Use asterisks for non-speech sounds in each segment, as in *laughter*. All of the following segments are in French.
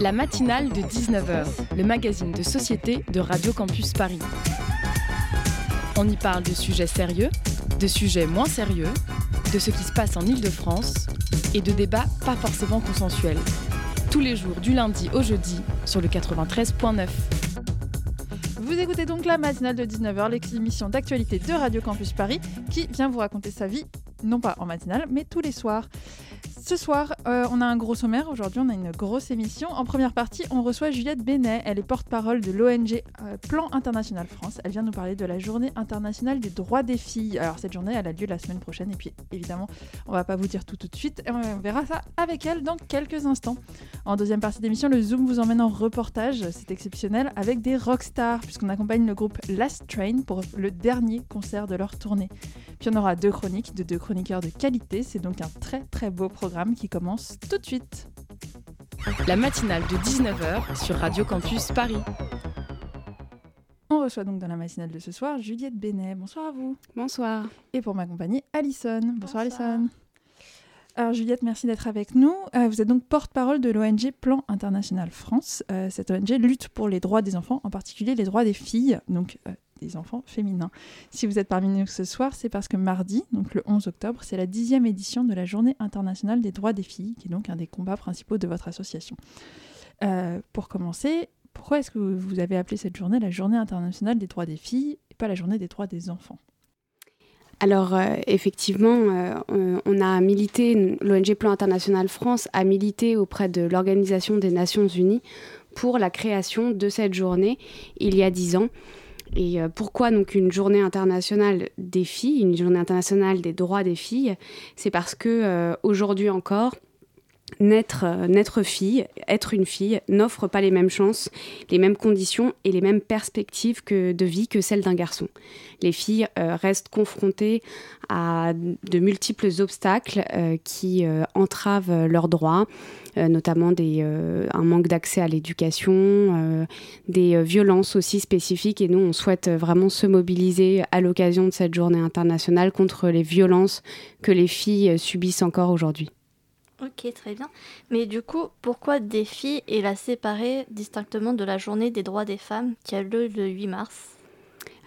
La matinale de 19h, le magazine de société de Radio Campus Paris. On y parle de sujets sérieux, de sujets moins sérieux, de ce qui se passe en Ile-de-France et de débats pas forcément consensuels. Tous les jours du lundi au jeudi sur le 93.9. Vous écoutez donc la matinale de 19h, l'émission d'actualité de Radio Campus Paris qui vient vous raconter sa vie, non pas en matinale, mais tous les soirs. Ce soir, euh, on a un gros sommaire. Aujourd'hui, on a une grosse émission. En première partie, on reçoit Juliette Bénet. Elle est porte-parole de l'ONG euh, Plan International France. Elle vient nous parler de la Journée internationale des droits des filles. Alors, cette journée, elle a lieu la semaine prochaine. Et puis, évidemment, on va pas vous dire tout tout de suite. On verra ça avec elle dans quelques instants. En deuxième partie d'émission, le Zoom vous emmène en reportage. C'est exceptionnel avec des rockstars, puisqu'on accompagne le groupe Last Train pour le dernier concert de leur tournée. Puis on aura deux chroniques de deux chroniqueurs de qualité. C'est donc un très très beau programme qui commence tout de suite. La matinale de 19h sur Radio Campus Paris. On reçoit donc dans la matinale de ce soir Juliette Bénet. Bonsoir à vous. Bonsoir. Et pour m'accompagner, Alison. Bonsoir, Alison. Alors Juliette, merci d'être avec nous. Euh, vous êtes donc porte-parole de l'ONG Plan International France. Euh, cette ONG lutte pour les droits des enfants, en particulier les droits des filles, donc euh, des enfants féminins. Si vous êtes parmi nous ce soir, c'est parce que mardi, donc le 11 octobre, c'est la dixième édition de la Journée internationale des droits des filles, qui est donc un des combats principaux de votre association. pour commencer, pourquoi est-ce que vous avez appelé cette journée la Journée internationale des droits des filles et pas la Journée des droits des enfants? Alors euh, effectivement, euh, on a milité, l'ONG Plan International France a milité auprès de l'Organisation des Nations Unies pour la création de cette journée il y a dix ans. Et euh, pourquoi donc une journée internationale des filles, une journée internationale des droits des filles? C'est parce que aujourd'hui encore, naître, euh, naître fille, être une fille, n'offre pas les mêmes chances, les mêmes conditions et les mêmes perspectives que, de vie que celles d'un garçon. Les filles euh, restent confrontées à de multiples obstacles euh, qui entravent leurs droits, notamment des, un manque d'accès à l'éducation, des violences aussi spécifiques. Et nous, on souhaite vraiment se mobiliser à l'occasion de cette journée internationale contre les violences que les filles subissent encore aujourd'hui. Ok, très bien. Mais du coup, pourquoi filles et la séparer distinctement de la journée des droits des femmes qui a lieu le 8 mars?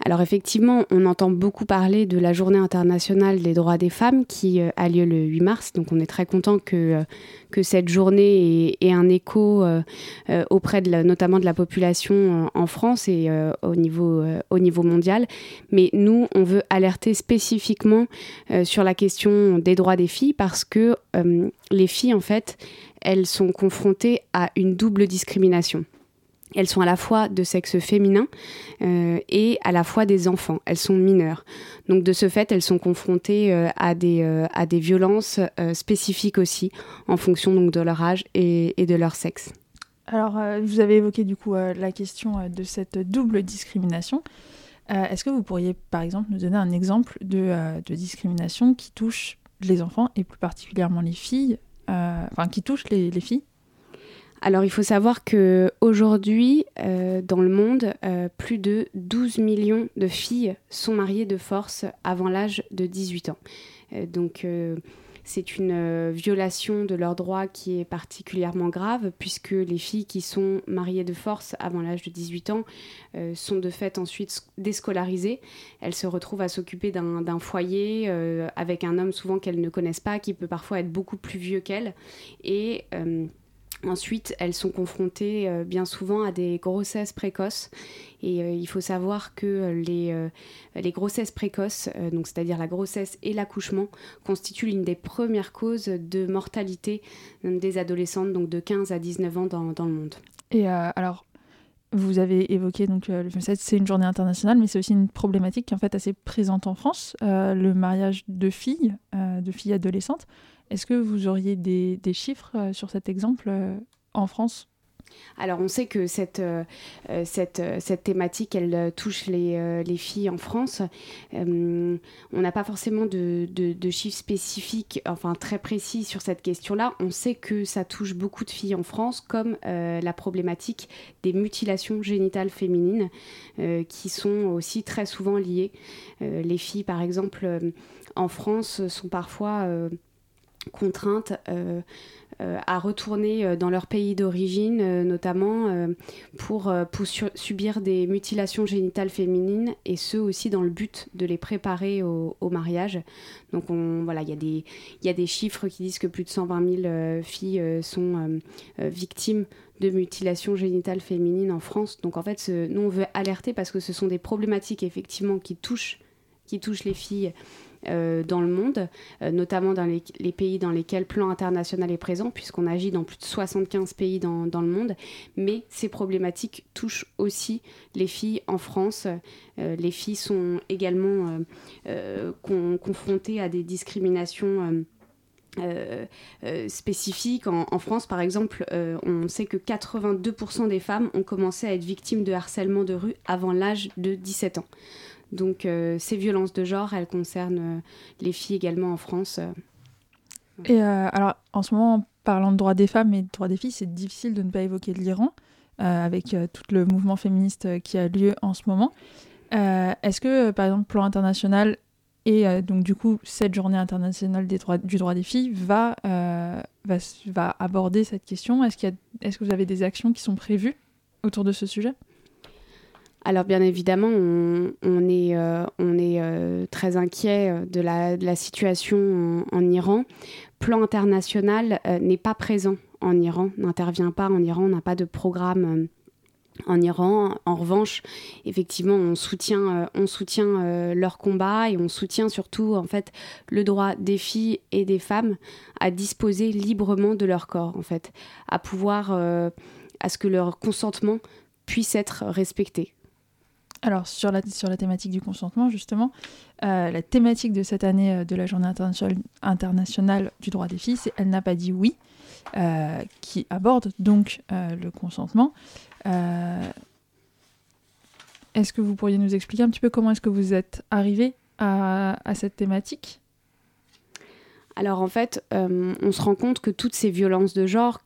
Alors effectivement, on entend beaucoup parler de la journée internationale des droits des femmes qui euh, a lieu le 8 mars. Donc on est très content que, euh, cette journée ait, un écho euh, auprès de notamment de la population en France et au niveau mondial. Mais nous, on veut alerter spécifiquement sur la question des droits des filles parce que les filles, en fait, elles sont confrontées à une double discrimination. Elles sont à la fois de sexe féminin euh, et à la fois des enfants. Elles sont mineures. Donc de ce fait, elles sont confrontées euh, à, des, euh, à des violences spécifiques aussi en fonction donc, de leur âge et, de leur sexe. Alors, vous avez évoqué du coup la question de cette double discrimination. Est-ce que vous pourriez par exemple nous donner un exemple de, discrimination qui touche les enfants et plus particulièrement les filles, enfin qui touche les filles alors il faut savoir que aujourd'hui, euh, dans le monde, euh, plus de 12 millions de filles sont mariées de force avant l'âge de 18 ans. Euh, donc c'est une violation de leurs droits qui est particulièrement grave puisque les filles qui sont mariées de force avant l'âge de 18 ans sont de fait ensuite déscolarisées. Elles se retrouvent à s'occuper d'un foyer avec un homme souvent qu'elles ne connaissent pas, qui peut parfois être beaucoup plus vieux qu'elles. Et Ensuite, elles sont confrontées euh, bien souvent à des grossesses précoces. Et euh, il faut savoir que les, euh, grossesses précoces, donc c'est-à-dire la grossesse et l'accouchement, constituent l'une des premières causes de mortalité des adolescentes, donc de 15 à 19 ans dans, dans le monde. Et alors, vous avez évoqué donc le c'est une journée internationale, mais c'est aussi une problématique qui est en fait assez présente en France, le mariage de filles, de filles adolescentes. Est-ce que vous auriez des, chiffres euh, sur cet exemple euh, en France? Alors on sait que cette, euh, cette, cette, thématique, elle touche les, les filles en France. on n'a pas forcément de, de, chiffres spécifiques, enfin très précis sur cette question-là. On sait que ça touche beaucoup de filles en France, comme la problématique des mutilations génitales féminines, qui sont aussi très souvent liées. les filles, par exemple, en France, sont parfois contraintes euh, à retourner euh, dans leur pays d'origine, euh, notamment pour, subir des mutilations génitales féminines, et ce aussi dans le but de les préparer au, mariage. Donc on, voilà, il y, y a des chiffres qui disent que plus de 120 000 filles sont victimes de mutilations génitales féminines en France. Donc en fait, nous on veut alerter parce que ce sont des problématiques effectivement qui touchent, qui touchent les filles euh, dans le monde, euh, notamment dans les, pays dans lesquels Plan International est présent, puisqu'on agit dans plus de 75 pays dans, le monde. Mais ces problématiques touchent aussi les filles en France. Euh, les filles sont également confrontées à des discriminations. spécifiques. En, en, France, par exemple, on sait que 82% des femmes ont commencé à être victimes de harcèlement de rue avant l'âge de 17 ans. Donc euh, ces violences de genre, elles concernent euh, les filles également en France. Euh. Et alors en ce moment, en parlant de droits des femmes et de droits des filles, c'est difficile de ne pas évoquer l'Iran, avec tout le mouvement féministe qui a lieu en ce moment. Est-ce que, par exemple, plan international et donc du coup cette journée internationale du droit des filles va, aborder cette question? Est-ce est est que vous avez des actions qui sont prévues autour de ce sujet? Alors bien évidemment, on, est, euh, euh, très inquiet euh, de la, de la situation en, Iran. Plan international n'est pas présent en Iran, n'intervient pas en Iran, on n'a pas de programme en Iran. En revanche, effectivement, on soutient, on soutient leur combat et on soutient surtout en fait le droit des filles et des femmes à disposer librement de leur corps, en fait, à pouvoir, à ce que leur consentement puisse être respecté. Alors, sur la, thématique du consentement, justement, euh, la thématique de cette année euh, de la Journée internationale du droit des filles, c'est Elle n'a pas dit oui, euh, qui aborde donc le consentement. est-ce que vous pourriez nous expliquer un petit peu comment est-ce que vous êtes arrivé à cette thématique? Alors en fait, on se rend compte que toutes ces violences de genre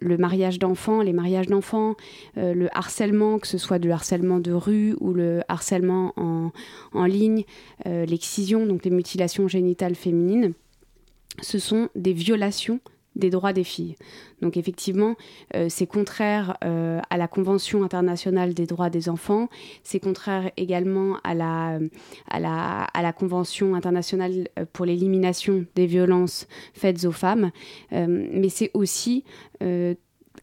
le mariage d'enfants, les mariages d'enfants, euh, le harcèlement, que ce soit du harcèlement de rue ou le harcèlement en, ligne, euh, l'excision, donc les mutilations génitales féminines, ce sont des violations des droits des filles. Donc effectivement, euh, c'est contraire euh, à la Convention internationale des droits des enfants, c'est contraire également à la, à, la, à la Convention internationale euh, pour l'élimination des violences faites aux femmes, mais c'est aussi le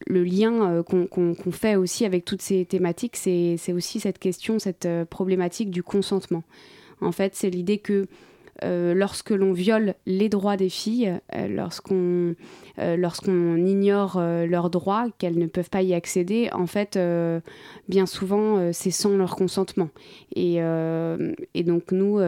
lien qu'on fait aussi avec toutes ces thématiques, c'est aussi cette question, cette problématique du consentement. En fait, c'est l'idée que lorsque l'on viole les droits des filles, euh, lorsqu'on euh, lorsqu'on ignore leurs droits, qu'elles ne peuvent pas y accéder, en fait, bien souvent, c'est sans leur consentement. Et donc nous,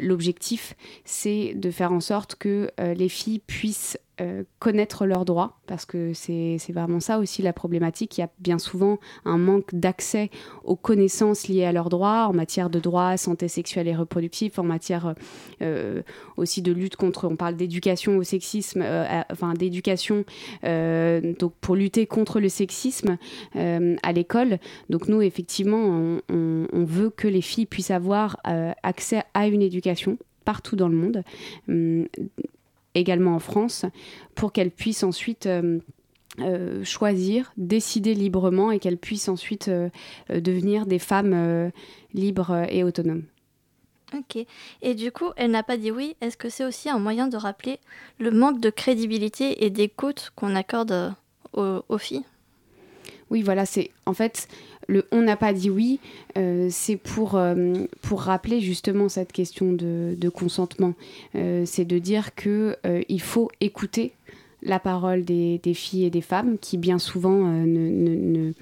l'objectif, c'est de faire en sorte que les filles puissent euh, connaître leurs droits, parce que c'est vraiment ça aussi la problématique. Il y a bien souvent un manque d'accès aux connaissances liées à leurs droits en matière de droits, santé sexuelle et reproductive, en matière euh, aussi de lutte contre, on parle d'éducation au sexisme, euh, enfin d'éducation pour lutter contre le sexisme à l'école. Donc nous, effectivement, on, on, veut que les filles puissent avoir accès à une éducation partout dans le monde. Également en France, pour qu'elles puissent ensuite euh, euh, choisir, décider librement et qu'elles puissent ensuite euh, devenir des femmes libres et autonomes. Ok. Et du coup, elle n'a pas dit oui. Est-ce que c'est aussi un moyen de rappeler le manque de crédibilité et d'écoute qu'on accorde aux, filles? Oui, voilà, c'est en fait le on n'a pas dit oui, euh, c'est pour, euh, pour rappeler justement cette question de, consentement. Euh, c'est de dire que il faut écouter la parole des, filles et des femmes qui bien souvent n'est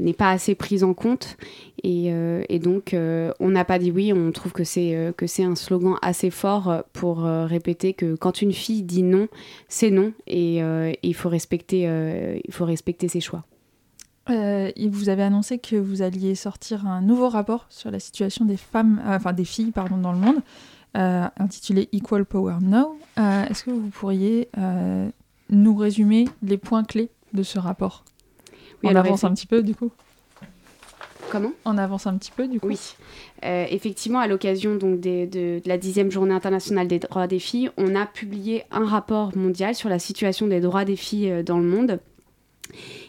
ne, pas assez prise en compte. Et, donc, on n'a pas dit oui, on trouve que c'est que c'est un slogan assez fort pour répéter que quand une fille dit non, c'est non et il, faut respecter, il faut respecter ses choix. Euh, vous avez annoncé que vous alliez sortir un nouveau rapport sur la situation des femmes, euh, enfin des filles, pardon, dans le monde, euh, intitulé Equal Power Now. Est-ce que vous pourriez nous résumer les points clés de ce rapport oui, On avance un petit peu, du coup. Comment? On avance un petit peu du coup. Oui. Effectivement, à l'occasion donc de, de, la dixième journée internationale des droits des filles, on a publié un rapport mondial sur la situation des droits des filles dans le monde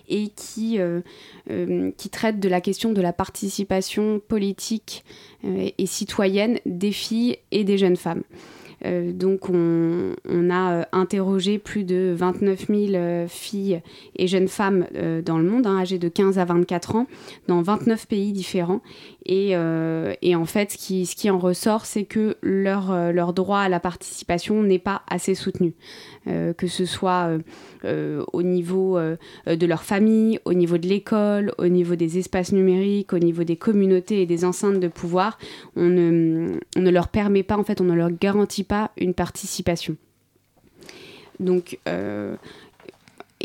et qui, euh, euh, traite de la question de la participation politique euh, et citoyenne des filles et des jeunes femmes. Donc on, a interrogé plus de 29 000 euh, filles et jeunes femmes dans le monde, hein, âgées de 15 à 24 ans, dans 29 pays différents. Et, et en fait, ce qui, en ressort, c'est que leur, leur droit à la participation n'est pas assez soutenu. que ce soit au niveau de leur famille, au niveau de l'école, au niveau des espaces numériques, au niveau des communautés et des enceintes de pouvoir, on ne, on ne leur permet pas, en fait, on ne leur garantit pas une participation. Donc, euh,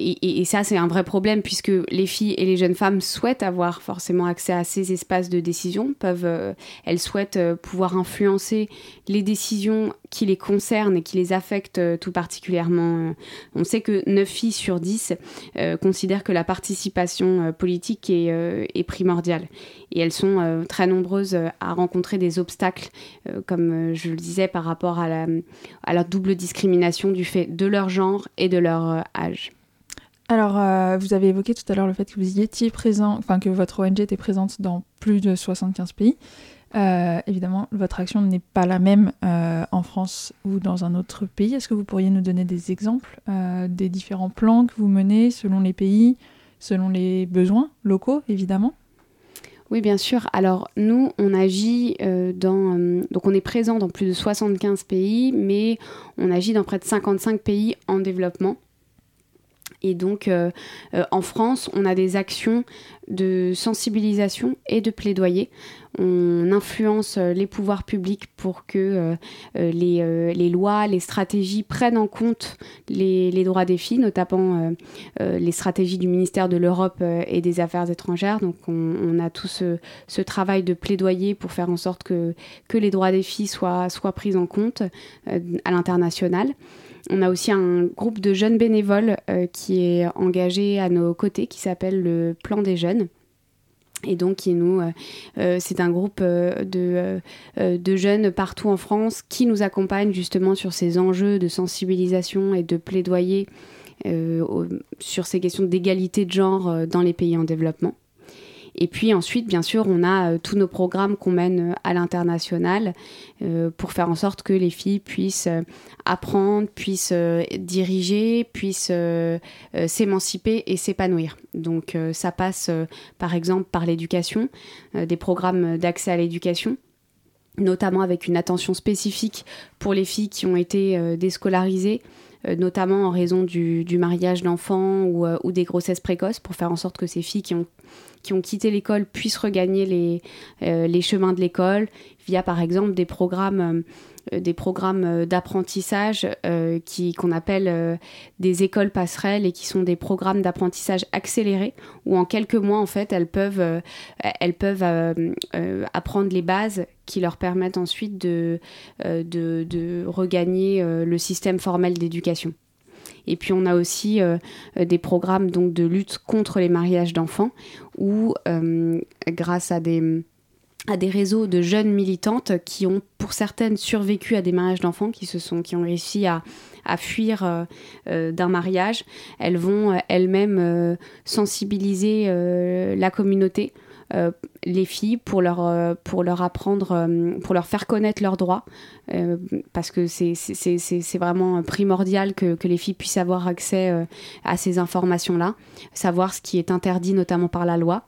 et, ça, c'est un vrai problème puisque les filles et les jeunes femmes souhaitent avoir forcément accès à ces espaces de décision, peuvent, euh, elles souhaitent euh, pouvoir influencer les décisions qui les concernent et qui les affectent euh, tout particulièrement. On sait que 9 filles sur 10 euh, considèrent que la participation politique est, est, primordiale. Et elles sont très nombreuses à rencontrer des obstacles, comme je le disais, par rapport à la, à la double discrimination du fait de leur genre et de leur âge. Alors, euh, vous avez évoqué tout à l'heure le fait que vous y étiez présent, enfin que votre ONG était présente dans plus de 75 pays. Euh, évidemment, votre action n'est pas la même euh, en France ou dans un autre pays. Est-ce que vous pourriez nous donner des exemples des différents plans que vous menez selon les pays, selon les besoins locaux, évidemment? Oui, bien sûr. Alors, nous, on agit dans. Donc, on est présent dans plus de 75 pays, mais on agit dans près de 55 pays en développement. Et donc, euh, euh, en France, on a des actions de sensibilisation et de plaidoyer. On influence euh, les pouvoirs publics pour que les, lois, les stratégies prennent en compte les, droits des filles, notamment les stratégies du ministère de l'Europe et des Affaires étrangères. Donc, on, a tout ce, travail de plaidoyer pour faire en sorte que, les droits des filles soient pris en compte à l'international. On a aussi un groupe de jeunes bénévoles euh, qui est engagé à nos côtés, qui s'appelle le Plan des Jeunes. Et donc, qui nous, euh, euh, c'est un groupe de, jeunes partout en France qui nous accompagnent justement sur ces enjeux de sensibilisation et de plaidoyer sur ces questions d'égalité de genre dans les pays en développement. Et puis ensuite, bien sûr, on a euh, tous nos programmes qu'on mène euh, à l'international euh, pour faire en sorte que les filles puissent apprendre, puissent diriger, puissent s'émanciper et s'épanouir. Donc ça passe par exemple par l'éducation, des programmes d'accès à l'éducation notamment avec une attention spécifique pour les filles qui ont été déscolarisées, notamment en raison du, du mariage d'enfants ou, euh, ou, des grossesses précoces, pour faire en sorte que ces filles qui ont, qui ont quitté l'école puissent regagner les, euh, les chemins de l'école via par exemple des programmes euh, des programmes d'apprentissage euh, qui qu'on appelle euh, des écoles passerelles et qui sont des programmes d'apprentissage accélérés où en quelques mois en fait elles peuvent euh, elles peuvent euh, euh, apprendre les bases qui leur permettent ensuite de, de, de regagner le système formel d'éducation. Et puis on a aussi euh, des programmes donc de lutte contre les mariages d'enfants où euh, grâce à des à des réseaux de jeunes militantes qui ont pour certaines survécu à des mariages d'enfants qui se sont qui ont réussi à, fuir euh, euh, d'un mariage elles vont euh, elles-mêmes sensibiliser la communauté les filles pour leur, pour leur apprendre, pour leur faire connaître leurs droits, parce que c'est vraiment primordial que, que les filles puissent avoir accès à ces informations-là, savoir ce qui est interdit notamment par la loi.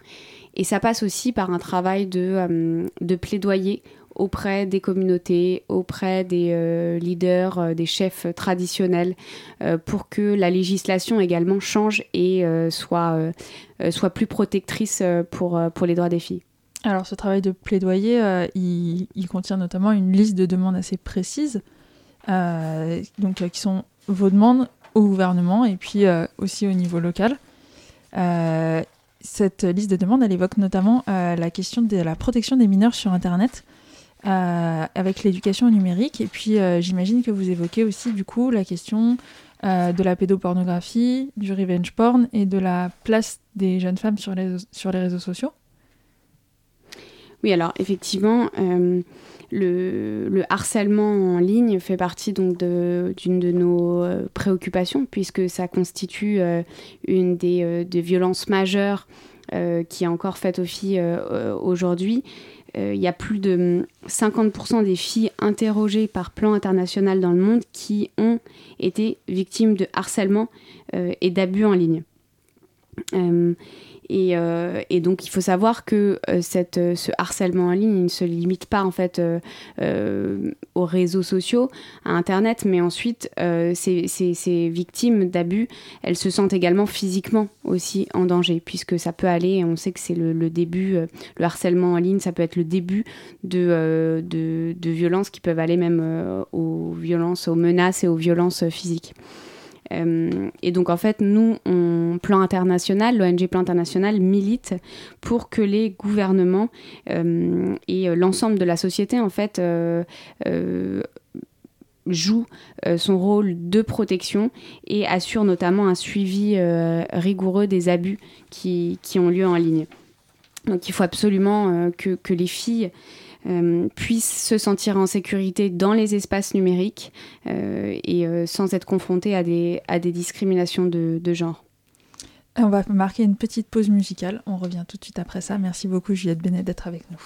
Et ça passe aussi par un travail de, euh, de plaidoyer auprès des communautés, auprès des euh, leaders, euh, des chefs traditionnels, pour que la législation également change et soit, soit plus protectrice pour, pour les droits des filles. Alors ce travail de plaidoyer, il, il, contient notamment une liste de demandes assez précises, donc qui sont vos demandes au gouvernement et puis aussi au niveau local. Cette liste de demandes, elle évoque notamment la question de la protection des mineurs sur Internet, euh, avec l'éducation numérique. Et puis, euh, j'imagine que vous évoquez aussi, du coup, la question euh, de la pédopornographie, du revenge porn et de la place des jeunes femmes sur les, sur les réseaux sociaux. Oui, alors effectivement, le, le, harcèlement en ligne fait partie donc d'une de, nos préoccupations puisque ça constitue une des, des, violences majeures qui est encore faite aux filles aujourd'hui euh, il y a plus de 50% des filles interrogées par plan international dans le monde qui ont été victimes de harcèlement euh, et d'abus en ligne. Euh, euh, et, donc, il faut savoir que euh, cette, euh, ce harcèlement en ligne ne se limite pas en fait aux réseaux sociaux, à Internet, mais ensuite, ces, ces, victimes d'abus, elles se sentent également physiquement aussi en danger, puisque ça peut aller, on sait que c'est le, début, le harcèlement en ligne, ça peut être le début de, de, de violences qui peuvent aller même aux violences, aux menaces et aux violences physiques. Euh, et donc en fait, nous, on, plan international, l'ONG Plan International milite pour que les gouvernements euh, et l'ensemble de la société en fait euh, joue son rôle de protection et assure notamment un suivi rigoureux des abus qui, qui, ont lieu en ligne. Donc il faut absolument que, que, les filles euh, puissent se sentir en sécurité dans les espaces numériques euh, et euh, sans être confrontés à des, à des discriminations de, de genre. On va marquer une petite pause musicale. On revient tout de suite après ça. Merci beaucoup Juliette Benet d'être avec nous.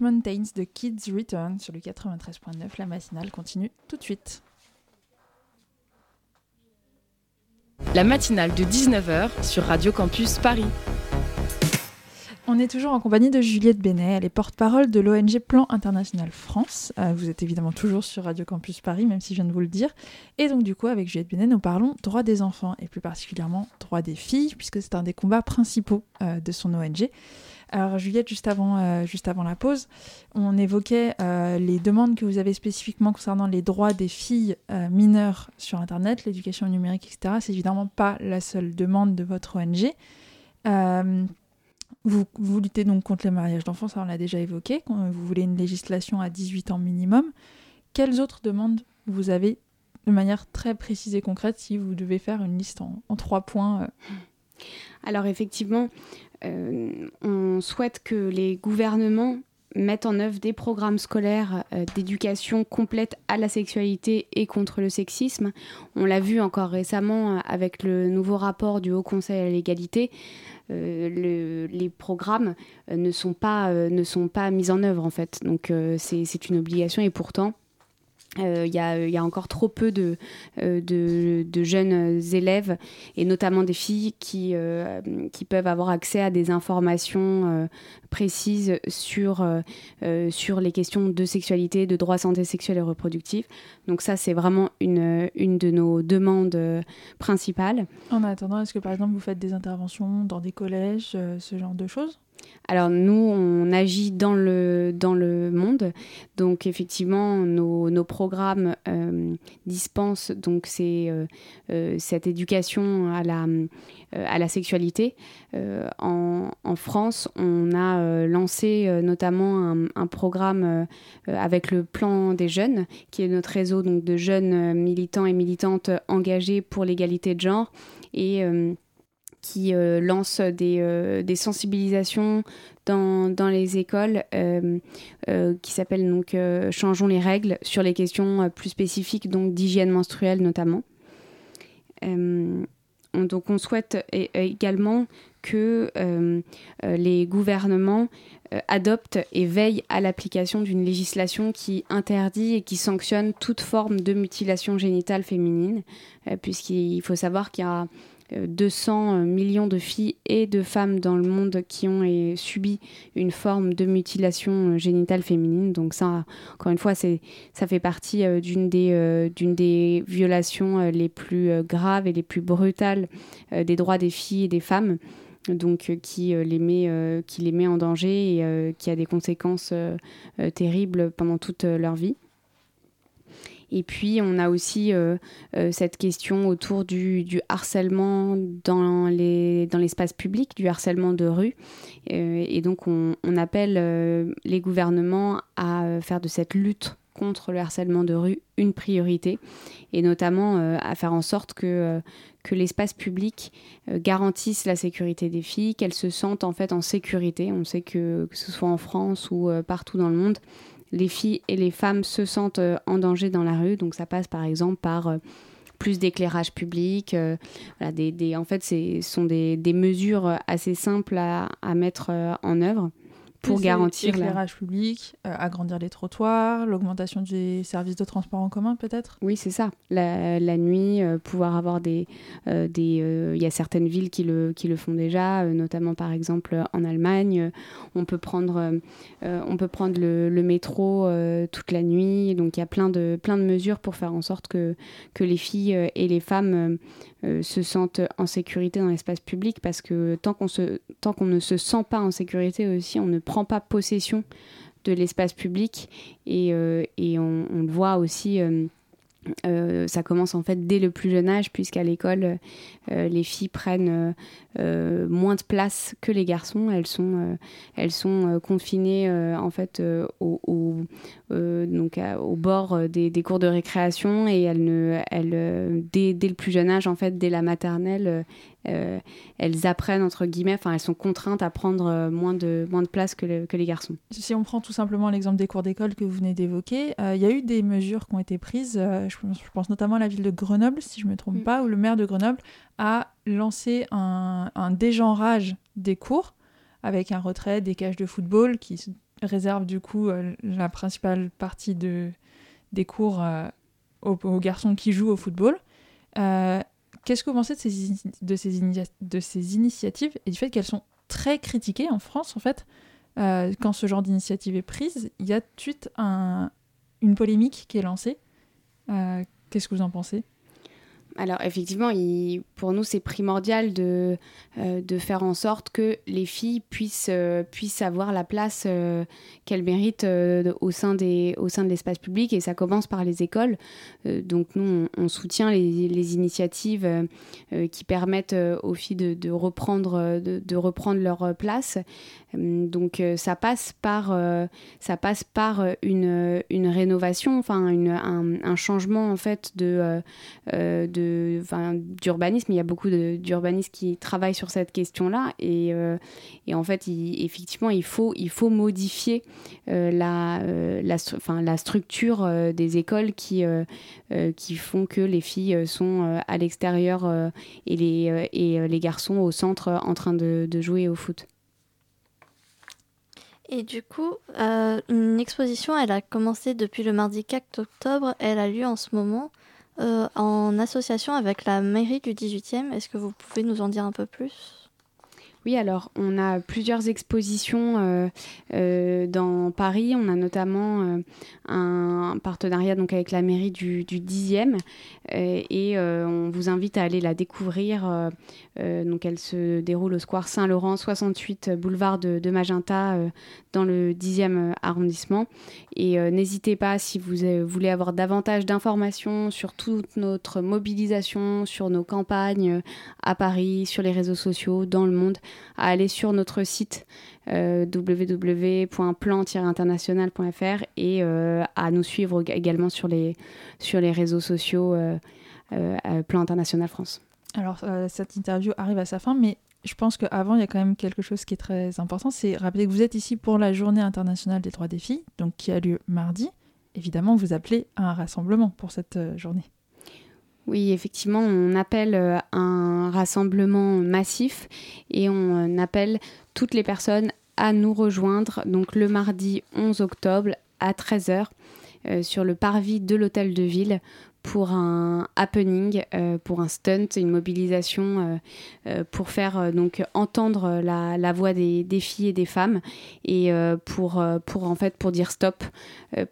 Mountains de Kids Return sur le 93.9. La matinale continue tout de suite. La matinale de 19h sur Radio Campus Paris. On est toujours en compagnie de Juliette Bénet, elle est porte-parole de l'ONG Plan International France. Euh, vous êtes évidemment toujours sur Radio Campus Paris, même si je viens de vous le dire. Et donc du coup, avec Juliette Bénet, nous parlons droit des enfants, et plus particulièrement droit des filles, puisque c'est un des combats principaux euh, de son ONG. Alors Juliette, juste avant, euh, juste avant la pause, on évoquait les demandes que vous avez spécifiquement concernant les droits des filles mineures sur Internet, l'éducation numérique, etc. C'est évidemment pas la seule demande de votre ONG. Vous, vous, luttez donc contre le mariage d'enfants, ça on l'a déjà évoqué. Vous voulez une législation à 18 ans minimum. Quelles autres demandes vous avez de manière très précise et concrète si vous devez faire une liste en, trois points euh? Alors effectivement, euh, on souhaite que les gouvernements mettent en œuvre des programmes scolaires euh, d'éducation complète à la sexualité et contre le sexisme. On l'a vu encore récemment avec le nouveau rapport du Haut Conseil à l'égalité. Euh, les programmes euh, ne, sont pas, euh, ne sont pas mis en œuvre en fait. Donc c'est une obligation et pourtant il euh, y, a, encore trop peu de, euh, de, jeunes élèves, et notamment des filles, qui, euh, peuvent avoir accès à des informations précises sur, les questions de sexualité, de droits santé sexuelle et reproductive. Donc ça, c'est vraiment une de nos demandes principales. En attendant, est-ce que par exemple, vous faites des interventions dans des collèges, ce genre de choses? Alors nous, on agit dans le, dans le monde. Donc effectivement, nos, nos programmes euh, dispensent donc euh, euh, cette éducation à la, à la sexualité. En, en, France, on a lancé notamment un, un programme avec le plan des jeunes, qui est notre réseau donc, de jeunes militants et militantes engagés pour l'égalité de genre. Et qui euh, lance des, euh, des, sensibilisations dans, dans les écoles euh, qui s'appelle donc Changeons les règles sur les questions plus spécifiques donc d'hygiène menstruelle notamment. donc on souhaite également que les gouvernements adoptent et veillent à l'application d'une législation qui interdit et qui sanctionne toute forme de mutilation génitale féminine, puisqu'il faut savoir qu'il y a 200 euh, millions de filles et de femmes dans le monde qui ont subi une forme de mutilation euh, génitale féminine. Donc ça, encore une fois, ça fait partie euh, d'une des, violations les plus graves et les plus brutales des droits des filles et des femmes donc qui, les met, qui les met en danger et qui a des conséquences terribles pendant toute leur vie. Et puis, on a aussi euh, euh, cette question autour du, harcèlement dans, les, dans l'espace public, du harcèlement de rue. Euh, et donc, on, appelle les gouvernements à faire de cette lutte contre le harcèlement de rue une priorité, et notamment à faire en sorte que, que l'espace public garantisse la sécurité des filles, qu'elles se sentent en fait en sécurité. On sait que, que ce soit en France ou partout dans le monde, les filles et les femmes se sentent euh, en danger dans la rue. Donc ça passe par exemple par euh, plus d'éclairage public. Euh, des, en fait, ce sont des, mesures assez simples à mettre en œuvre pour garantir l'éclairage public, euh, agrandir les trottoirs, l'augmentation des services de transport en commun peut-être? Oui, c'est ça. La, nuit, euh, pouvoir avoir des... Euh, des Il y a certaines villes qui le, qui le font déjà, notamment par exemple en Allemagne. on peut prendre, on peut prendre le, le métro toute la nuit. Donc il y a plein de, plein de mesures pour faire en sorte que, que les filles et les femmes se sentent en sécurité dans l'espace public parce que tant qu'on tant qu'on ne se sent pas en sécurité aussi, on ne prend pas possession de l'espace public et, euh, et on, le voit aussi. Euh, euh, ça commence en fait dès le plus jeune âge, puisqu'à l'école, les filles prennent moins de place que les garçons. Elles sont, elles sont confinées en fait au, au, donc, au bord des, des, cours de récréation et elles ne, elles, dès, dès, le plus jeune âge, en fait, dès la maternelle, euh, elles apprennent, entre guillemets, enfin, elles sont contraintes à prendre euh, moins de, moins de place que, les garçons. Si on prend tout simplement l'exemple des cours d'école que vous venez d'évoquer, euh, il y a eu des mesures qui ont été prises, je, pense, notamment à la ville de Grenoble, si je ne me trompe mm. pas, où le maire de Grenoble a lancé un, un dégenrage des cours avec un retrait des cages de football qui réserve du coup la principale partie de, des cours aux, garçons qui jouent au football. Qu'est-ce que vous pensez de ces, de ces, de ces initiatives et du fait qu'elles sont très critiquées en France en fait quand ce genre d'initiative est prise, il y a tout de suite un, une polémique qui est lancée. Qu'est-ce que vous en pensez? Alors effectivement, pour nous, c'est primordial de, euh, de faire en sorte que les filles puissent, euh, puissent avoir la place euh, qu'elles méritent au, sein des, au sein de l'espace public et ça commence par les écoles. donc nous, on, soutient les, les initiatives qui permettent aux filles de, de reprendre, de, de, reprendre leur place. donc ça passe par, ça passe par une, une rénovation, enfin une, un, un, changement en fait de, de d'urbanisme. Il y a beaucoup d'urbanistes qui travaillent sur cette question-là. Et, euh, en fait, effectivement, il faut, modifier euh, la, euh, la, structure des écoles qui, font que les filles sont à l'extérieur et, les, garçons au centre en train de, jouer au foot. Et du coup, une exposition, elle a commencé depuis le mardi 4 octobre, elle a lieu en ce moment. Euh, en association avec la mairie du 18e. Est-ce que vous pouvez nous en dire un peu plus? Oui, alors on a plusieurs expositions euh, euh, dans Paris. On a notamment un partenariat donc avec la mairie du, 10e et on vous invite à aller la découvrir. donc elle se déroule au Square Saint-Laurent, 68 boulevard de, Magenta dans le 10e arrondissement. Et euh, n'hésitez pas, si vous euh, voulez avoir davantage d'informations sur toute notre mobilisation, sur nos campagnes euh, à Paris, sur les réseaux sociaux, dans le monde, à aller sur notre site www.plan-international.fr et à nous suivre également sur les, sur les réseaux sociaux Plan International France. Alors, cette interview arrive à sa fin, mais je pense qu'avant, il y a quand même quelque chose qui est très important, c'est rappeler que vous êtes ici pour la Journée internationale des droits des filles, donc qui a lieu mardi. Évidemment, vous appelez à un rassemblement pour cette euh, journée. Oui, effectivement, on appelle euh, un rassemblement massif et on euh, appelle toutes les personnes à nous rejoindre le mardi 11 octobre à 13h sur le parvis de l'hôtel de ville pour un happening, euh, pour un stunt, une mobilisation euh, euh, pour faire donc entendre la, voix des, filles et des femmes et pour, pour en fait pour dire stop,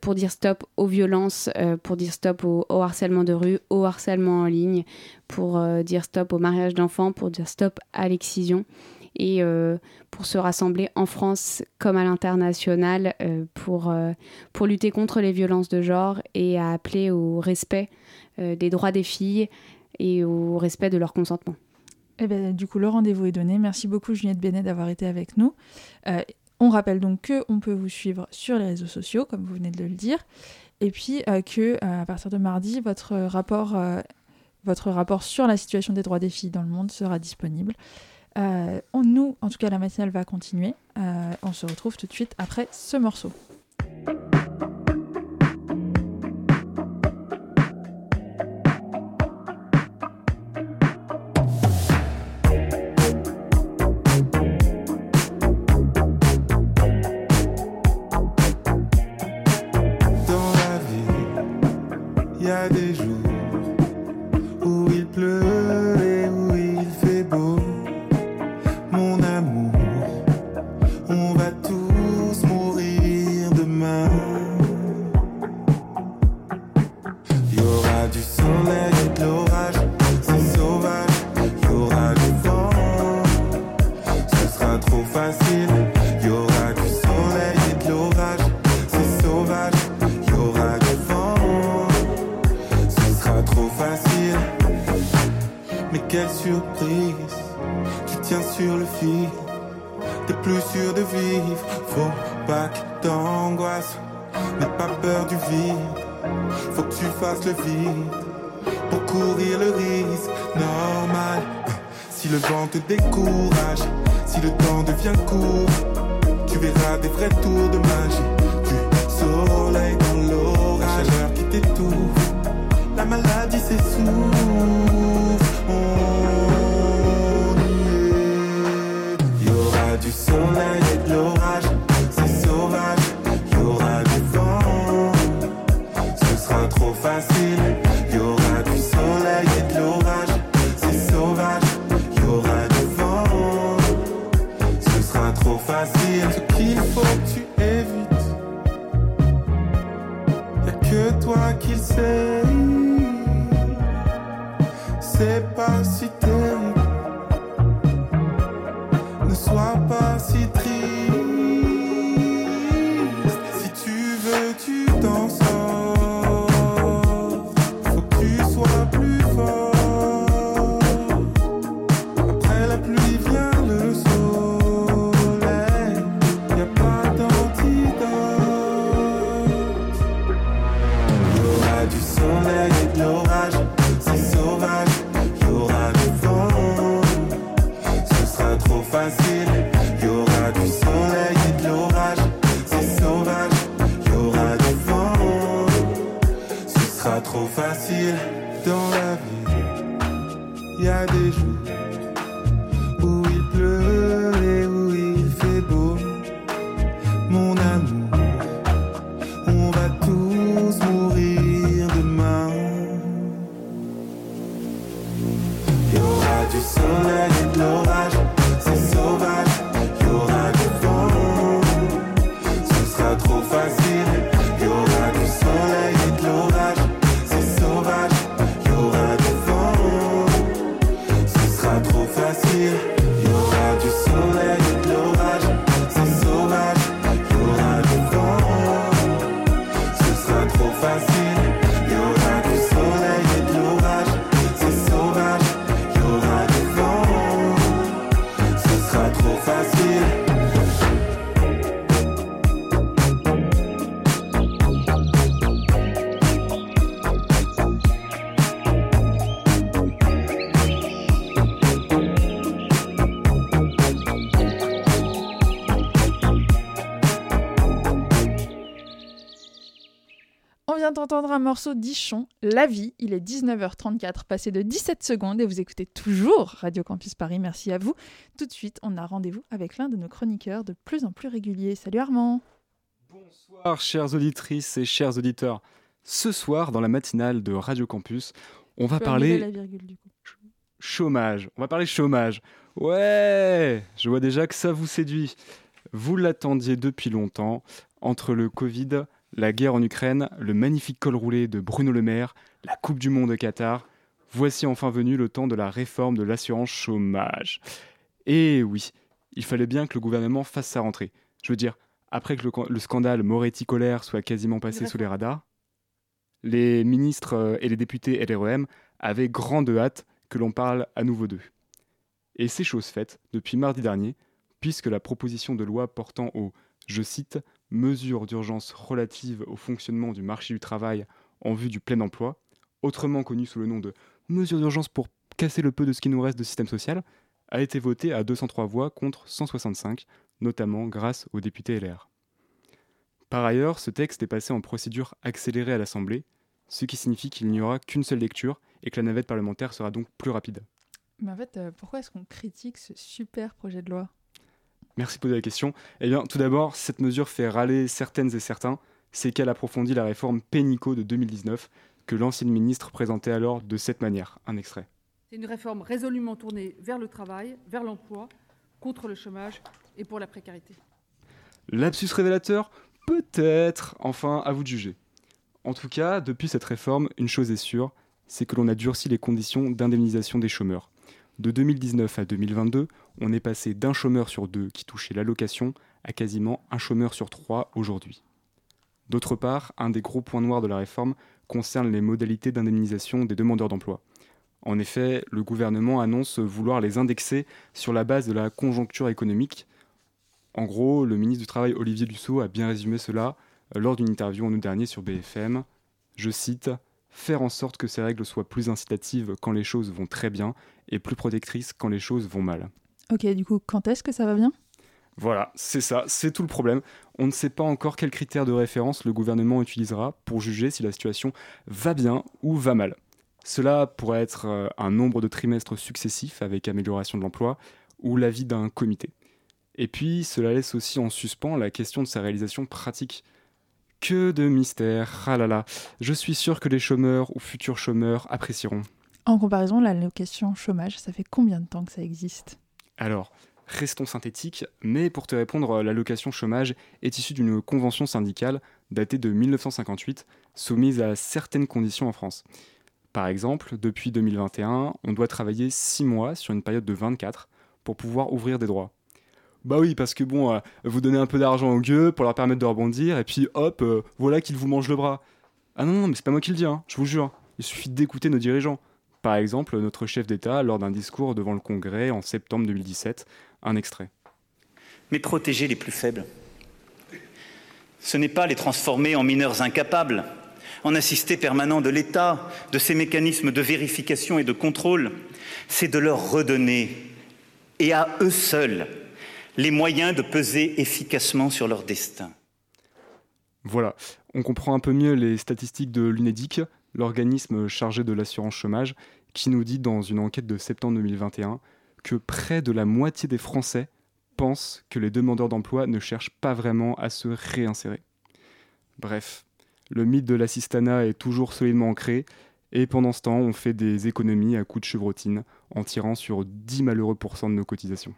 pour dire stop aux violences, pour dire stop au, harcèlement de rue, au harcèlement en ligne, pour dire stop au mariage d'enfants, pour dire stop à l'excision et euh, pour se rassembler en France comme à l'international euh, pour, euh, pour lutter contre les violences de genre et à appeler au respect des droits des filles et au respect de leur consentement. Eh ben, du coup, le rendez-vous est donné. Merci beaucoup, Juliette Benet, d'avoir été avec nous. on rappelle donc qu'on peut vous suivre sur les réseaux sociaux, comme vous venez de le dire, et puis que à partir de mardi, votre rapport, votre rapport sur la situation des droits des filles dans le monde sera disponible. Euh, on, nous, en tout cas, la matinale va continuer. Euh, on se retrouve tout de suite après ce morceau. Du soleil et de l'orage, c'est sauvage. Sera trop vient d'entendre un morceau d'Ichon, La vie. Il est 19h34, passé de 17 secondes, et vous écoutez toujours Radio Campus Paris. Merci à vous. Tout de suite, on a rendez-vous avec l'un de nos chroniqueurs de plus en plus réguliers. Salut Armand. Bonsoir, chères auditrices et chers auditeurs. Ce soir, dans la matinale de Radio Campus, on va parler la virgule, du coup. chômage. On va parler chômage. Ouais, je vois déjà que ça vous séduit. Vous l'attendiez depuis longtemps. Entre le Covid, la guerre en Ukraine, le magnifique col roulé de Bruno Le Maire, la Coupe du Monde au Qatar, voici enfin venu le temps de la réforme de l'assurance chômage. Et oui, il fallait bien que le gouvernement fasse sa rentrée. Je veux dire, après que le, le scandale Moretti-Colère soit quasiment passé sous les radars, les ministres euh, et les députés LREM avaient grande hâte que l'on parle à nouveau d'eux. Et c'est chose faite depuis mardi dernier, puisque la proposition de loi portant aux, je cite, mesures d'urgence relatives au fonctionnement du marché du travail en vue du plein emploi, autrement connue sous le nom de mesures d'urgence pour casser le peu de ce qui nous reste de système social, a été votée à 203 voix contre 165, notamment grâce aux députés LR. Par ailleurs, ce texte est passé en procédure accélérée à l'Assemblée, ce qui signifie qu'il n'y aura qu'une seule lecture et que la navette parlementaire sera donc plus rapide. Mais en fait, euh, pourquoi est-ce qu'on critique ce super projet de loi? Merci de poser la question. Eh bien, tout d'abord, cette mesure fait râler certaines et certains, c'est qu'elle approfondit la réforme Pénicaud de 2019 que l'ancienne ministre présentait alors de cette manière. Un extrait. C'est une réforme résolument tournée vers le travail, vers l'emploi, contre le chômage et pour la précarité. Lapsus révélateur Peut-être, enfin, à vous de juger. En tout cas, depuis cette réforme, une chose est sûre, c'est que l'on a durci les conditions d'indemnisation des chômeurs. De 2019 à 2022, on est passé d'un chômeur sur deux qui touchait l'allocation à quasiment un chômeur sur trois aujourd'hui. D'autre part, un des gros points noirs de la réforme concerne les modalités d'indemnisation des demandeurs d'emploi. En effet, le gouvernement annonce vouloir les indexer sur la base de la conjoncture économique. En gros, le ministre du Travail Olivier Dussault a bien résumé cela euh, lors d'une interview en août dernier sur BFM. Je cite Faire en sorte que ces règles soient plus incitatives quand les choses vont très bien et plus protectrices quand les choses vont mal. Ok, du coup, quand est-ce que ça va bien? Voilà, c'est ça, c'est tout le problème. On ne sait pas encore quels critères de référence le gouvernement utilisera pour juger si la situation va bien ou va mal. Cela pourrait être euh, un nombre de trimestres successifs avec amélioration de l'emploi ou l'avis d'un comité. Et puis, cela laisse aussi en suspens la question de sa réalisation pratique. Que de mystère. Ah là là. Je suis sûr que les chômeurs ou futurs chômeurs apprécieront. En comparaison, l'allocation chômage, ça fait combien de temps que ça existe? Alors, restons synthétiques, mais pour te répondre, l'allocation chômage est issue d'une convention syndicale datée de 1958, soumise à certaines conditions en France. Par exemple, depuis 2021, on doit travailler 6 mois sur une période de 24 pour pouvoir ouvrir des droits. Bah oui, parce que bon, euh, vous donnez un peu d'argent aux gueux pour leur permettre de rebondir, et puis hop, euh, voilà qu'ils vous mangent le bras. Ah non, non, mais c'est pas moi qui le dis, hein, je vous jure. Il suffit d'écouter nos dirigeants. Par exemple, notre chef d'État, lors d'un discours devant le Congrès en septembre 2017, un extrait. Mais protéger les plus faibles, ce n'est pas les transformer en mineurs incapables, en assistés permanents de l'État, de ses mécanismes de vérification et de contrôle, c'est de leur redonner, et à eux seuls, les moyens de peser efficacement sur leur destin. Voilà, on comprend un peu mieux les statistiques de l'UNEDIC, l'organisme chargé de l'assurance chômage, qui nous dit dans une enquête de septembre 2021 que près de la moitié des Français pensent que les demandeurs d'emploi ne cherchent pas vraiment à se réinsérer. Bref, le mythe de l'assistanat est toujours solidement ancré, et pendant ce temps, on fait des économies à coups de chevrotine en tirant sur 10 malheureux pourcents de nos cotisations.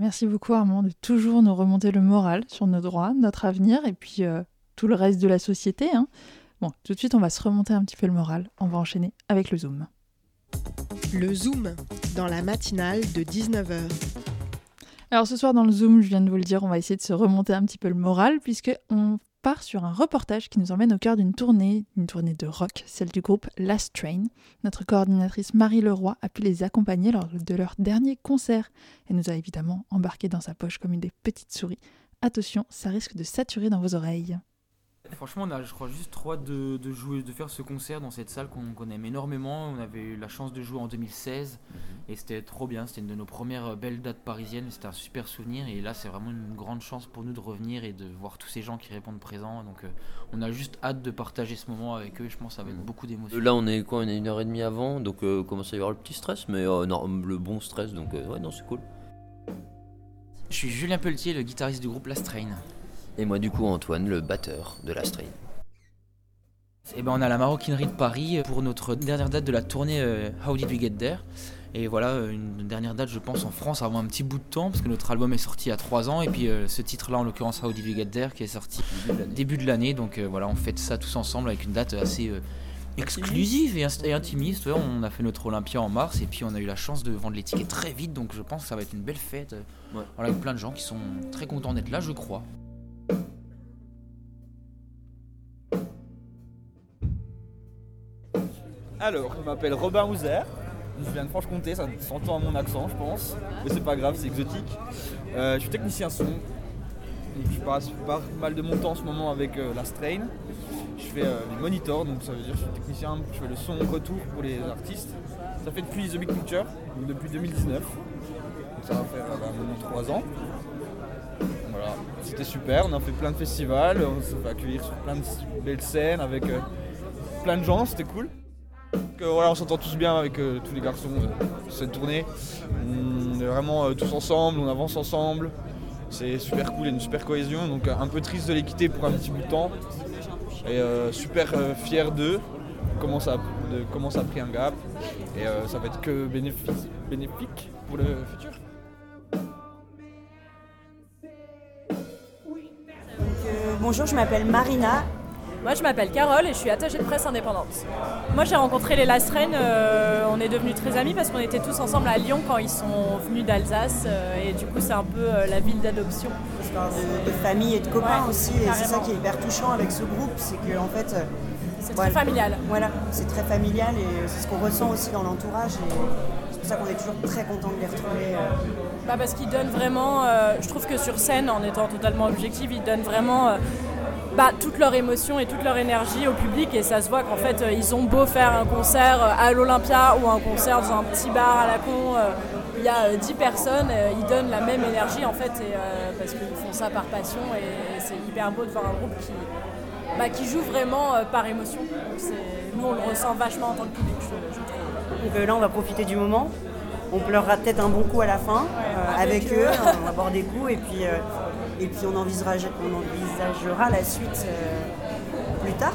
Merci beaucoup Armand de toujours nous remonter le moral sur nos droits, notre avenir et puis euh, tout le reste de la société. Hein. Bon, tout de suite, on va se remonter un petit peu le moral. On va enchaîner avec le Zoom. Le Zoom, dans la matinale de 19h. Alors ce soir dans le Zoom, je viens de vous le dire, on va essayer de se remonter un petit peu le moral puisque on part sur un reportage qui nous emmène au cœur d'une tournée, une tournée de rock, celle du groupe Last Train. Notre coordinatrice Marie Leroy a pu les accompagner lors de leur dernier concert et nous a évidemment embarqué dans sa poche comme une des petites souris. Attention, ça risque de saturer dans vos oreilles. Franchement, on a, je crois, juste trop hâte de, de jouer, de faire ce concert dans cette salle qu'on aime énormément. On avait eu la chance de jouer en 2016 et c'était trop bien. C'était une de nos premières belles dates parisiennes. C'était un super souvenir et là, c'est vraiment une grande chance pour nous de revenir et de voir tous ces gens qui répondent présents. Donc, euh, on a juste hâte de partager ce moment avec eux. Je pense que ça va être beaucoup d'émotions. Là, on est quoi? On est une heure et demie avant, donc euh, commence à y avoir le petit stress, mais euh, non, le bon stress, donc euh, ouais, non, c'est cool. Je suis Julien Pelletier, le guitariste du groupe Last Train. Et moi, du coup, Antoine, le batteur de la Strain. Et ben on a la maroquinerie de Paris pour notre dernière date de la tournée euh, How Did We Get There. Et voilà, euh, une dernière date, je pense, en France avant un petit bout de temps, parce que notre album est sorti il y a 3 ans, et puis euh, ce titre-là, en l'occurrence How Did We Get There, qui est sorti début de l'année. Donc euh, voilà, on fête ça tous ensemble avec une date assez euh, exclusive et, intimiste. Ouais, on a fait notre Olympia en mars, et puis on a eu la chance de vendre les tickets très vite, donc je pense que ça va être une belle fête. Ouais. Voilà, avec plein de gens qui sont très contents d'être là, je crois. Alors, je m'appelle Robin Houser. Je viens de Franche-Comté, ça s'entend à mon accent, je pense. Mais c'est pas grave, c'est exotique. Euh, je suis technicien son. Donc, je passe pas mal de mon temps en ce moment avec euh, la Strain. Je fais euh, les monitors, donc ça veut dire que je suis technicien, je fais le son retour pour les artistes. Ça fait depuis The Big Picture, donc depuis 2019. Donc ça va faire euh, maintenant 3 ans. Voilà, c'était super, on a fait plein de festivals, on s'est fait accueillir sur plein de belles scènes avec plein de gens, c'était cool. Euh, voilà, on s'entend tous bien avec euh, tous les garçons euh, de cette tournée. On est vraiment euh, tous ensemble, on avance ensemble. C'est super cool, il y a une super cohésion. Donc euh, un peu triste de les quitter pour un petit bout de temps. Et euh, super euh, fier d'eux, comment ça, de comment ça a pris un gap. Et euh, ça va être que bénéfique pour le futur. Euh, bonjour, je m'appelle Marina. Moi, je m'appelle Carole et je suis attachée de presse indépendante. Moi, j'ai rencontré les Last Train, euh, on est devenus très amis parce qu'on était tous ensemble à Lyon quand ils sont venus d'Alsace euh, et du coup, c'est un peu euh, la ville d'adoption. De, de famille et de copains Ouais, aussi. Et c'est ça qui est hyper touchant avec ce groupe, c'est que en fait. C'est voilà. très familial. Voilà, c'est très familial et c'est ce qu'on ressent aussi dans l'entourage. Et c'est pour ça qu'on est toujours très content de les retrouver. Bah, parce qu'ils donnent vraiment, je trouve que sur scène, en étant totalement objectif, ils donnent vraiment bah, toute leur émotion et toute leur énergie au public et ça se voit qu'en fait euh, ils ont beau faire un concert euh, à l'Olympia ou un concert dans un petit bar à la con, euh, il y a euh, 10 personnes, ils donnent la même énergie en fait et, parce qu'ils font ça par passion et, c'est hyper beau de voir un groupe qui, bah, qui joue vraiment par émotion. Donc, nous on le ressent vachement en tant que public je, je trouve. Donc euh, là, on va profiter du moment. On pleurera peut-être un bon coup à la fin euh, avec, avec eux. eux. on va boire des coups et puis, euh, Et puis on envisagera, on envisagera la suite euh, plus tard.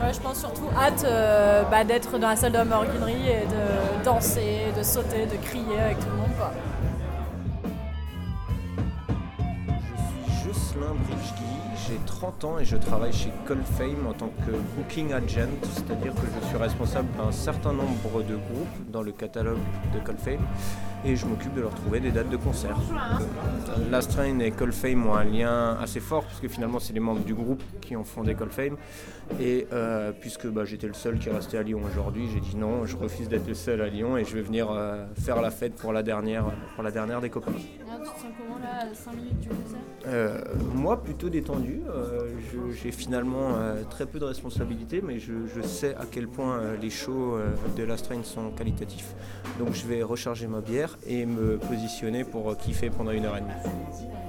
Ouais, je pense surtout hâte euh, bah, d'être dans la salle de maroquinerie et de danser, de sauter, de crier avec tout le monde. Quoi. Je suis Jocelyn Bridgely, j'ai 30 ans et je travaille chez Colfame en tant que booking agent, c'est-à-dire que je suis responsable d'un certain nombre de groupes dans le catalogue de Colfame et je m'occupe de leur trouver des dates de concert. Last Train et Colfame ont un lien assez fort puisque finalement c'est les membres du groupe qui ont fondé Colfame et euh, puisque bah, j'étais le seul qui est resté à Lyon aujourd'hui, j'ai dit non, je refuse d'être le seul à Lyon et je vais venir euh, faire la fête pour la dernière, pour la dernière des copains. Ah, tu te sens comment là, à 5 minutes du concert? Euh, moi, plutôt détendu. Euh, J'ai finalement euh, très peu de responsabilités, mais je, je sais à quel point les shows de Last Train sont qualitatifs. Donc je vais recharger ma bière et me positionner pour kiffer pendant une heure et demie.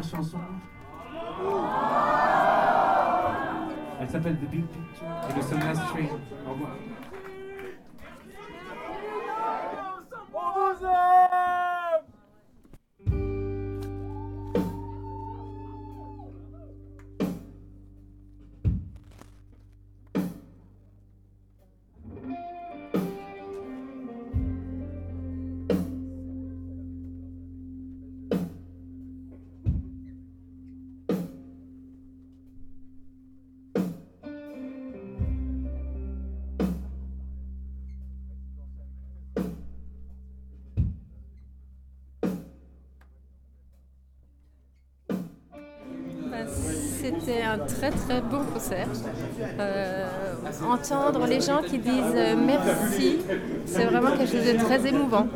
Dernière chanson. Elle s'appelle The Big Picture et le son Last c'était un très très bon concert. Euh, entendre les gens qui disent euh, merci, c'est vraiment quelque chose de très émouvant.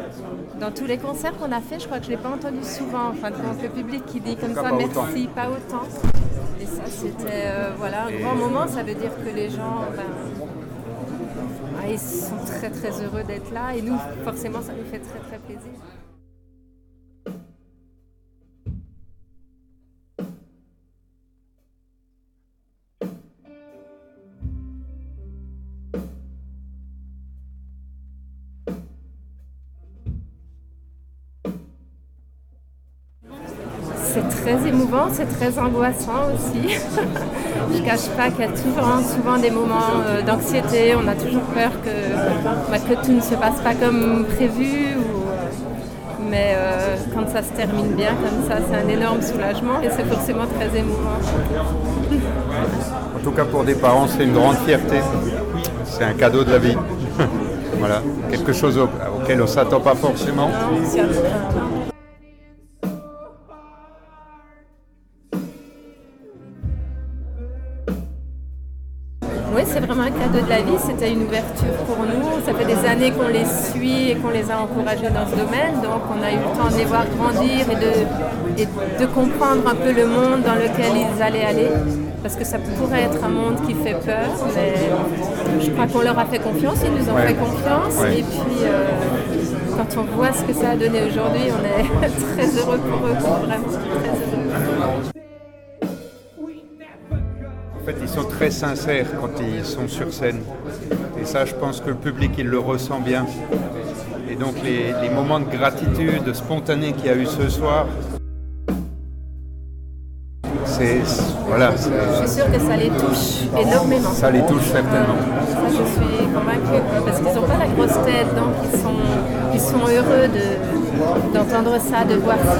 Dans tous les concerts qu'on a fait, je crois que je ne l'ai pas entendu souvent. Enfin, le public qui dit comme ça pas merci, autant. pas autant. Et ça, c'était euh, voilà, un Et- grand moment. Ça veut dire que les gens. ben, ah, ils sont très très heureux d'être là et nous forcément ça nous fait très très plaisir. C'est très angoissant aussi. *laughs* Je ne cache pas qu'il y a toujours souvent des moments euh, d'anxiété, on a toujours peur que, bah, que tout ne se passe pas comme prévu. ou- Mais euh, quand ça se termine bien comme ça, c'est un énorme soulagement et c'est forcément très émouvant. En tout cas, pour des parents, c'est une grande fierté. C'est un cadeau de la vie. *laughs* voilà, quelque chose au- auquel on ne s'attend pas forcément. A encouragés dans ce domaine. Donc, on a eu le temps de les voir grandir et de, et de comprendre un peu le monde dans lequel ils allaient aller. Parce que ça pourrait être un monde qui fait peur, mais je crois qu'on leur a fait confiance. Ils nous ont Ouais. fait confiance. Ouais. Et puis, euh, quand on voit ce que ça a donné aujourd'hui, on est *laughs* très heureux pour eux. Vraiment très heureux. En fait, ils sont très sincères quand ils sont sur scène. Et ça, je pense que le public, il le ressent bien. Et donc, les, les moments de gratitude spontanée qu'il y a eu ce soir, c'est. Voilà. Je suis sûre que ça les touche énormément. Ça les touche certainement. Ça, je suis convaincue, parce qu'ils n'ont pas la grosse tête, donc ils sont, ils sont heureux de- d'entendre ça, de voir ça.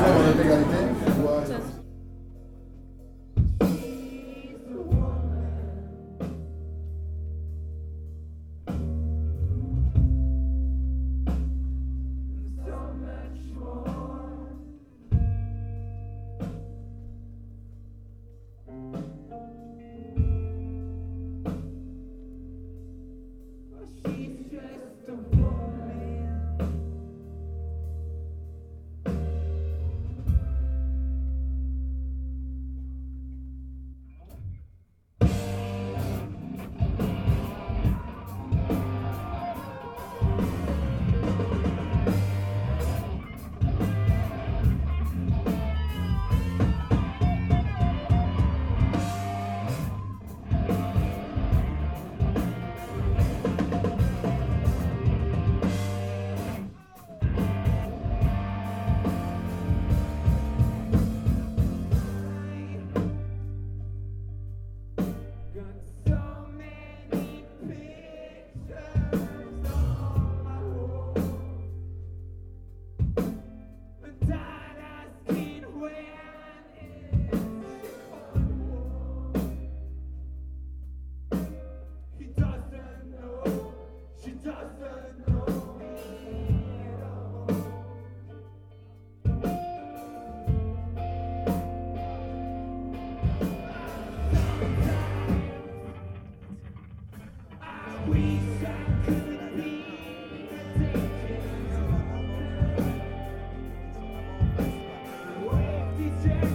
Jack.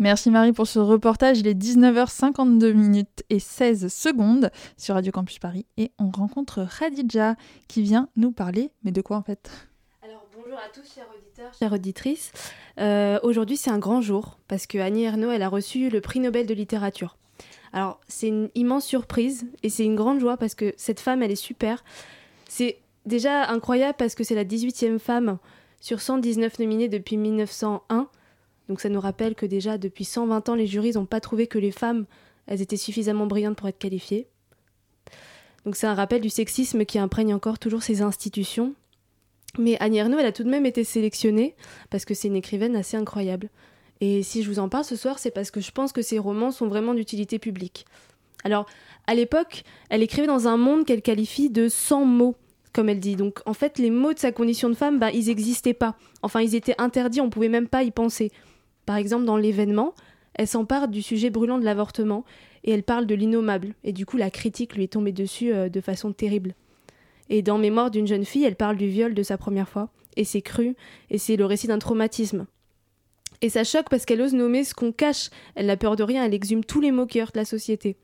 Merci Marie pour ce reportage. Il est 19h52 minutes et 16 secondes sur Radio Campus Paris et on rencontre Khadija qui vient nous parler. Mais de quoi en fait? Bonjour à tous, chers auditeurs, chères auditrices. Euh, Aujourd'hui, c'est un grand jour parce que Annie Ernaux, elle a reçu le prix Nobel de littérature. Alors, c'est une immense surprise et c'est une grande joie parce que cette femme, elle est super. C'est déjà incroyable parce que c'est la 18e femme sur 119 nominés depuis 1901. Donc, ça nous rappelle que déjà, depuis 120 ans, les jurys n'ont pas trouvé que les femmes, elles étaient suffisamment brillantes pour être qualifiées. Donc, c'est un rappel du sexisme qui imprègne encore toujours ces institutions. Mais Annie Ernaux, elle a tout de même été sélectionnée parce que c'est une écrivaine assez incroyable. Et si je vous en parle ce soir, c'est parce que je pense que ses romans sont vraiment d'utilité publique. Alors, à l'époque, elle écrivait dans un monde qu'elle qualifie de sans mots, comme elle dit. Donc, en fait, les mots de sa condition de femme, bah, ils n'existaient pas. Enfin, ils étaient interdits, on pouvait même pas y penser. Par exemple, dans l'événement, elle s'empare du sujet brûlant de l'avortement et elle parle de l'innommable. Et du coup, la critique lui est tombée dessus euh, de façon terrible. Et dans Mémoire d'une jeune fille, elle parle du viol de sa première fois. Et c'est cru, et c'est le récit d'un traumatisme. Et ça choque parce qu'elle ose nommer ce qu'on cache. Elle n'a peur de rien, elle exhume tous les moqueurs de la société.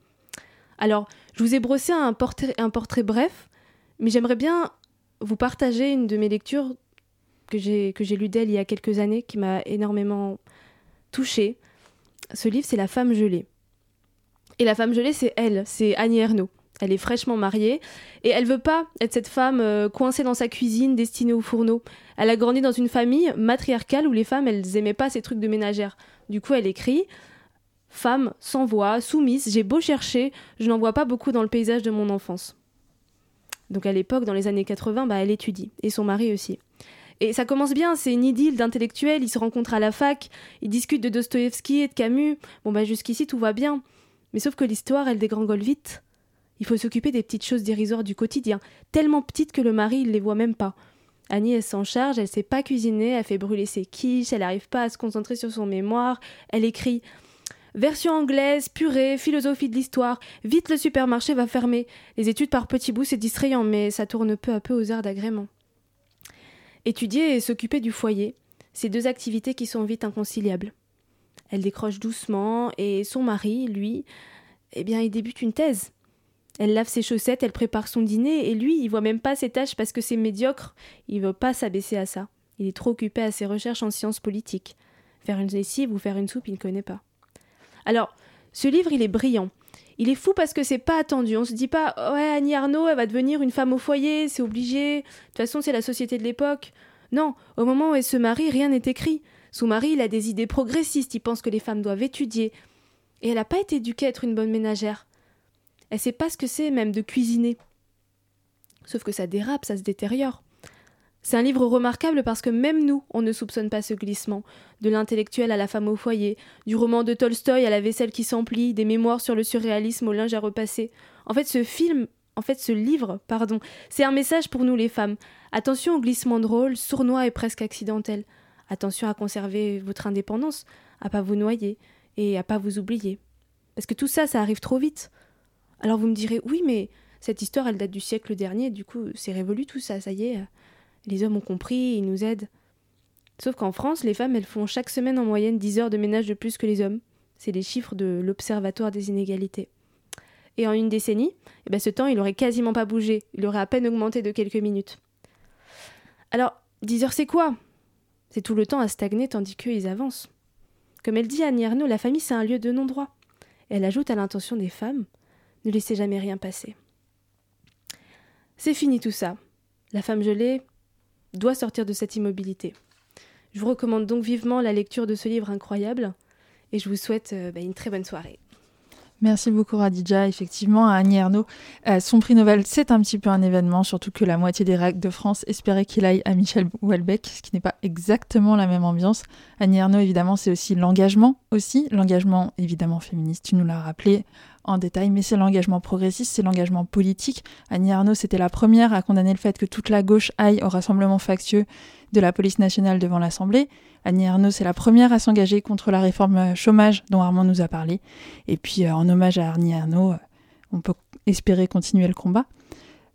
Alors, je vous ai brossé un portrait, un portrait bref, mais j'aimerais bien vous partager une de mes lectures que j'ai que j'ai lu d'elle il y a quelques années, qui m'a énormément touchée. Ce livre, c'est La femme gelée. Et la femme gelée, c'est elle, c'est Annie Ernaux. Elle est fraîchement mariée et elle veut pas être cette femme euh, coincée dans sa cuisine, destinée au fourneau. Elle a grandi dans une famille matriarcale où les femmes, elles aimaient pas ces trucs de ménagère. Du coup, elle écrit Femme sans voix, soumise, j'ai beau chercher, je n'en vois pas beaucoup dans le paysage de mon enfance. Donc à l'époque, dans les années 80, bah, elle étudie, et son mari aussi. Et ça commence bien, c'est une idylle d'intellectuels, ils se rencontrent à la fac, ils discutent de Dostoïevski et de Camus. Bon bah jusqu'ici tout va bien. Mais sauf que l'histoire, elle dégringole vite. Il faut s'occuper des petites choses dérisoires du quotidien, tellement petites que le mari ne les voit même pas. Annie, elle s'en charge, elle sait pas cuisiner, elle fait brûler ses quiches, elle n'arrive pas à se concentrer sur son mémoire, elle écrit Version anglaise, purée, philosophie de l'histoire. Vite, le supermarché va fermer. Les études par petits bouts, c'est distrayant, mais ça tourne peu à peu aux heures d'agrément. Étudier et s'occuper du foyer, c'est deux activités qui sont vite inconciliables. Elle décroche doucement et son mari, lui, eh bien, il débute une thèse. Elle lave ses chaussettes, elle prépare son dîner, et lui, il voit même pas ses tâches parce que c'est médiocre. Il veut pas s'abaisser à ça. Il est trop occupé à ses recherches en sciences politiques. Faire une lessive ou faire une soupe, il ne connaît pas. Alors, ce livre, il est brillant. Il est fou parce que c'est pas attendu. On se dit pas, ouais, Annie Arnaud, elle va devenir une femme au foyer, c'est obligé. De toute façon, c'est la société de l'époque. Non, au moment où elle se marie, rien n'est écrit. Son mari, il a des idées progressistes, il pense que les femmes doivent étudier. Et elle n'a pas été éduquée à être une bonne ménagère. Elle sait pas ce que c'est même de cuisiner. Sauf que ça dérape, ça se détériore. C'est un livre remarquable parce que même nous, on ne soupçonne pas ce glissement. De l'intellectuel à la femme au foyer, du roman de Tolstoï à la vaisselle qui s'emplit, des mémoires sur le surréalisme au linge à repasser. En fait, ce film, en fait, ce livre, pardon, c'est un message pour nous les femmes. Attention au glissement de rôle, sournois et presque accidentel. Attention à conserver votre indépendance, à pas vous noyer et à pas vous oublier. Parce que tout ça, ça arrive trop vite. Alors vous me direz, oui, mais cette histoire, elle date du siècle dernier, du coup, c'est révolu tout ça, ça y est. Les hommes ont compris, ils nous aident. Sauf qu'en France, les femmes, elles font chaque semaine en moyenne 10 heures de ménage de plus que les hommes. C'est les chiffres de l'Observatoire des inégalités. Et en une décennie, eh ben ce temps, il aurait quasiment pas bougé. Il aurait à peine augmenté de quelques minutes. Alors, 10 heures, c'est quoi? C'est tout le temps à stagner tandis qu'ils avancent. Comme elle dit Annie Ernaux, la famille, c'est un lieu de non-droit. Elle ajoute à l'intention des femmes ne laissez jamais rien passer. C'est fini tout ça. La femme gelée doit sortir de cette immobilité. Je vous recommande donc vivement la lecture de ce livre incroyable et je vous souhaite euh, bah, une très bonne soirée. Merci beaucoup Radija. Effectivement, à Annie Ernaux, euh, son prix Nobel, c'est un petit peu un événement, surtout que la moitié des RAC de France espérait qu'il aille à Michel Houellebecq, ce qui n'est pas exactement la même ambiance. Annie Ernaux, évidemment, c'est aussi l'engagement, aussi l'engagement évidemment féministe, tu nous l'as rappelé en détail, mais c'est l'engagement progressiste, c'est l'engagement politique. Annie Arnaud, c'était la première à condamner le fait que toute la gauche aille au rassemblement factieux de la police nationale devant l'Assemblée. Annie Arnaud, c'est la première à s'engager contre la réforme chômage dont Armand nous a parlé. Et puis, euh, en hommage à Annie Arnaud, euh, on peut espérer continuer le combat.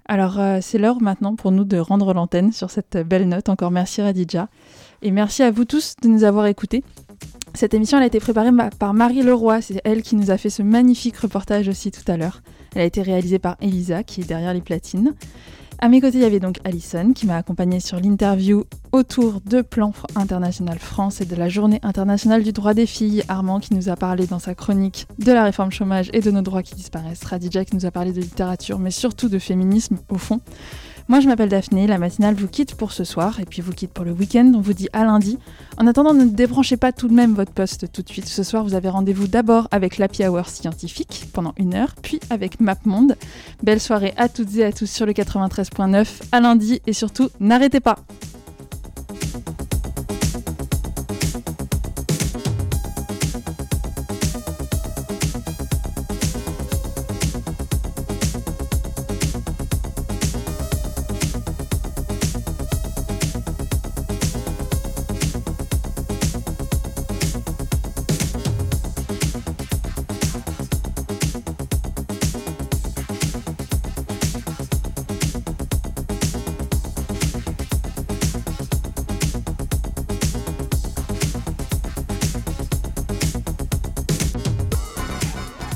Alors, euh, c'est l'heure maintenant pour nous de rendre l'antenne sur cette belle note. Encore merci Radija. Et merci à vous tous de nous avoir écoutés. Cette émission a été préparée par Marie Leroy, c'est elle qui nous a fait ce magnifique reportage aussi tout à l'heure. Elle a été réalisée par Elisa qui est derrière les platines. À mes côtés, il y avait donc Alison qui m'a accompagnée sur l'interview autour de Plan International France et de la Journée internationale du droit des filles. Armand qui nous a parlé dans sa chronique de la réforme chômage et de nos droits qui disparaissent. Radija qui nous a parlé de littérature, mais surtout de féminisme au fond. Moi, je m'appelle Daphné. La matinale vous quitte pour ce soir et puis vous quitte pour le week-end. On vous dit à lundi. En attendant, ne débranchez pas tout de même votre poste tout de suite. Ce soir, vous avez rendez-vous d'abord avec l'Happy Hour scientifique pendant une heure, puis avec MapMonde. Belle soirée à toutes et à tous sur le 93.9. À lundi et surtout, n'arrêtez pas.